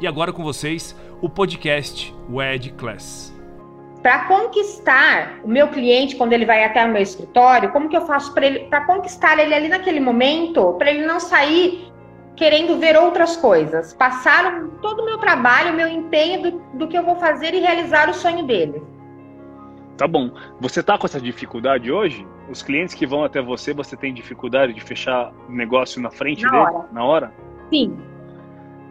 E agora com vocês, o podcast WED Class. Para conquistar o meu cliente quando ele vai até o meu escritório, como que eu faço para ele para conquistar ele ali naquele momento, para ele não sair querendo ver outras coisas, passar todo o meu trabalho, o meu empenho do, do que eu vou fazer e realizar o sonho dele. Tá bom. Você tá com essa dificuldade hoje? Os clientes que vão até você, você tem dificuldade de fechar negócio na frente na dele? Hora. Na hora? Sim.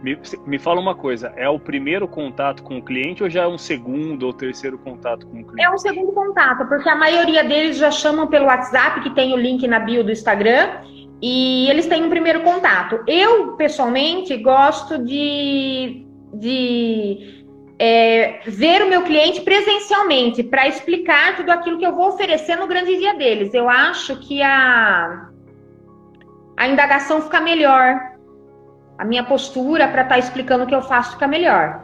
Me, me fala uma coisa, é o primeiro contato com o cliente ou já é um segundo ou terceiro contato com o cliente? É um segundo contato, porque a maioria deles já chamam pelo WhatsApp, que tem o link na bio do Instagram, e eles têm um primeiro contato. Eu, pessoalmente, gosto de, de é, ver o meu cliente presencialmente, para explicar tudo aquilo que eu vou oferecer no grande dia deles. Eu acho que a, a indagação fica melhor a minha postura para estar tá explicando o que eu faço fica melhor.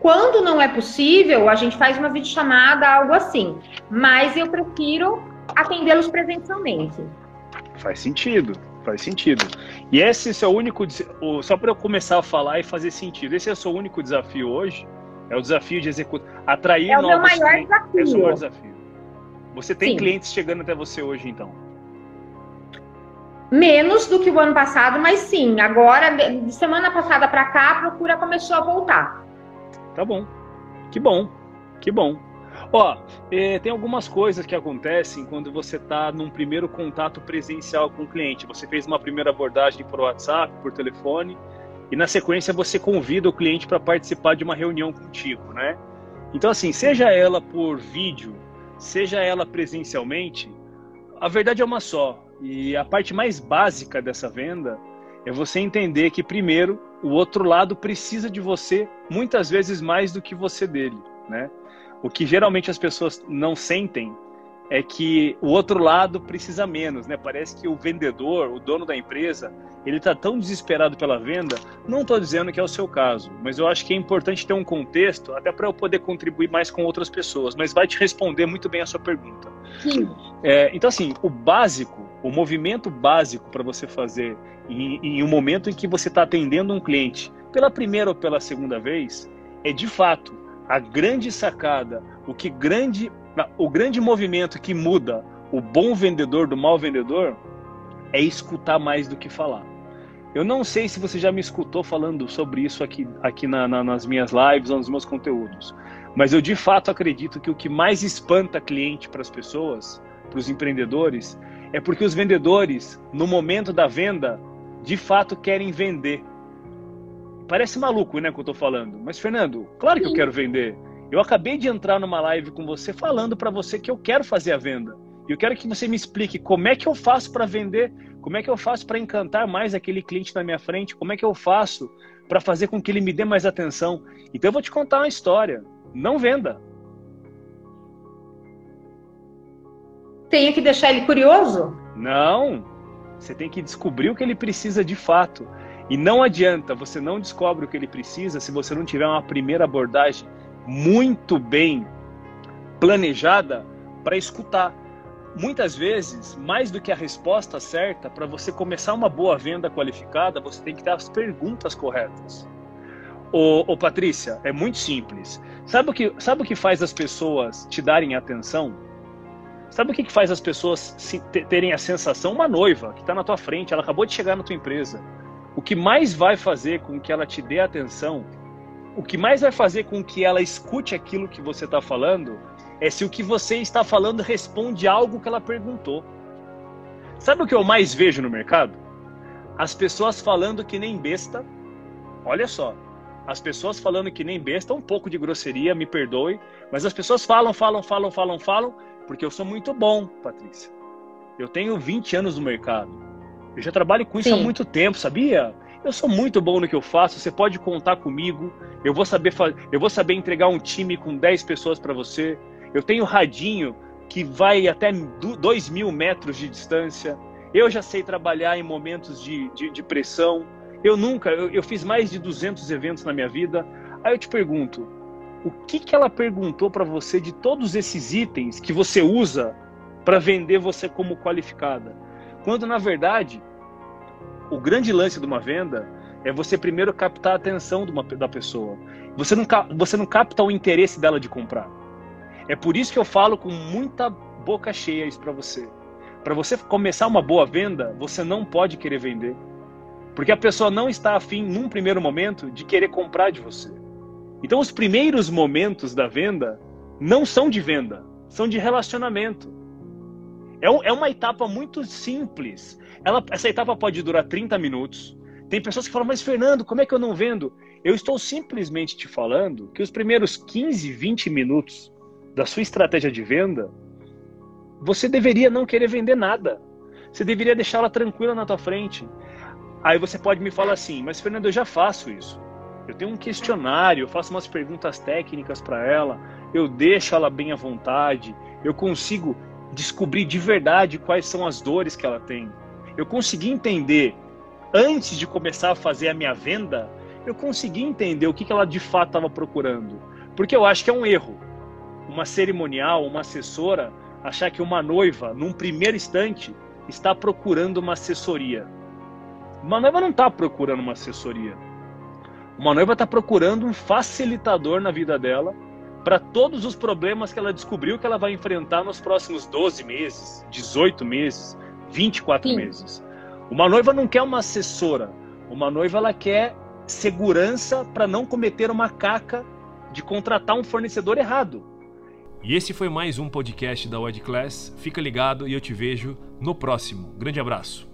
Quando não é possível, a gente faz uma videochamada, algo assim. Mas eu prefiro atendê-los presencialmente. Faz sentido, faz sentido. E esse é o único. Só para eu começar a falar e fazer sentido, esse é o seu único desafio hoje? É o desafio de executar. Atrair é o novos meu maior clientes. desafio. É o seu maior desafio. Você tem Sim. clientes chegando até você hoje, então? Menos do que o ano passado, mas sim, agora, de semana passada para cá, a procura começou a voltar. Tá bom. Que bom. Que bom. Ó, eh, tem algumas coisas que acontecem quando você está num primeiro contato presencial com o cliente. Você fez uma primeira abordagem por WhatsApp, por telefone, e na sequência você convida o cliente para participar de uma reunião contigo, né? Então, assim, seja ela por vídeo, seja ela presencialmente, a verdade é uma só. E a parte mais básica dessa venda é você entender que, primeiro, o outro lado precisa de você muitas vezes mais do que você dele, né? O que geralmente as pessoas não sentem é que o outro lado precisa menos, né? Parece que o vendedor, o dono da empresa, ele está tão desesperado pela venda. Não estou dizendo que é o seu caso, mas eu acho que é importante ter um contexto até para eu poder contribuir mais com outras pessoas. Mas vai te responder muito bem a sua pergunta. Sim. É, então, assim, o básico, o movimento básico para você fazer em, em um momento em que você está atendendo um cliente pela primeira ou pela segunda vez é de fato a grande sacada, o que grande, o grande movimento que muda o bom vendedor do mau vendedor é escutar mais do que falar. Eu não sei se você já me escutou falando sobre isso aqui, aqui na, na, nas minhas lives ou nos meus conteúdos, mas eu de fato acredito que o que mais espanta cliente para as pessoas, para os empreendedores, é porque os vendedores, no momento da venda, de fato querem vender. Parece maluco, né, que eu tô falando. Mas, Fernando, claro que eu quero vender. Eu acabei de entrar numa live com você falando para você que eu quero fazer a venda. E eu quero que você me explique como é que eu faço para vender, como é que eu faço para encantar mais aquele cliente na minha frente, como é que eu faço para fazer com que ele me dê mais atenção. Então eu vou te contar uma história. Não venda. Tenho que deixar ele curioso? Não. Você tem que descobrir o que ele precisa de fato. E não adianta, você não descobre o que ele precisa se você não tiver uma primeira abordagem muito bem planejada para escutar. Muitas vezes, mais do que a resposta certa, para você começar uma boa venda qualificada, você tem que ter as perguntas corretas. Ô, ô Patrícia, é muito simples. Sabe o, que, sabe o que faz as pessoas te darem atenção? Sabe o que, que faz as pessoas se, terem a sensação? Uma noiva que está na tua frente, ela acabou de chegar na tua empresa. O que mais vai fazer com que ela te dê atenção, o que mais vai fazer com que ela escute aquilo que você está falando, é se o que você está falando responde algo que ela perguntou. Sabe o que eu mais vejo no mercado? As pessoas falando que nem besta. Olha só, as pessoas falando que nem besta, um pouco de grosseria, me perdoe, mas as pessoas falam, falam, falam, falam, falam, porque eu sou muito bom, Patrícia. Eu tenho 20 anos no mercado. Eu já trabalho com isso Sim. há muito tempo, sabia? Eu sou muito bom no que eu faço, você pode contar comigo. Eu vou saber eu vou saber entregar um time com 10 pessoas para você. Eu tenho radinho que vai até 2 mil metros de distância. Eu já sei trabalhar em momentos de, de, de pressão. Eu nunca, eu, eu, fiz mais de 200 eventos na minha vida. Aí eu te pergunto, o que, que ela perguntou para você de todos esses itens que você usa para vender você como qualificada? Quando na verdade o grande lance de uma venda é você primeiro captar a atenção uma, da pessoa. Você não, você não capta o interesse dela de comprar. É por isso que eu falo com muita boca cheia isso para você. Para você começar uma boa venda, você não pode querer vender. Porque a pessoa não está afim, num primeiro momento, de querer comprar de você. Então, os primeiros momentos da venda não são de venda, são de relacionamento. É, é uma etapa muito simples. Ela, essa etapa pode durar 30 minutos. Tem pessoas que falam, mas Fernando, como é que eu não vendo? Eu estou simplesmente te falando que os primeiros 15, 20 minutos da sua estratégia de venda, você deveria não querer vender nada. Você deveria deixá-la tranquila na tua frente. Aí você pode me falar assim, mas Fernando, eu já faço isso. Eu tenho um questionário, eu faço umas perguntas técnicas para ela, eu deixo ela bem à vontade, eu consigo descobrir de verdade quais são as dores que ela tem. Eu consegui entender, antes de começar a fazer a minha venda, eu consegui entender o que, que ela de fato estava procurando. Porque eu acho que é um erro. Uma cerimonial, uma assessora, achar que uma noiva, num primeiro instante, está procurando uma assessoria. Uma noiva não está procurando uma assessoria. Uma noiva está procurando um facilitador na vida dela para todos os problemas que ela descobriu que ela vai enfrentar nos próximos 12 meses, 18 meses, 24 Sim. meses. Uma noiva não quer uma assessora. Uma noiva ela quer segurança para não cometer uma caca de contratar um fornecedor errado. E esse foi mais um podcast da Wed Class. Fica ligado e eu te vejo no próximo. Grande abraço.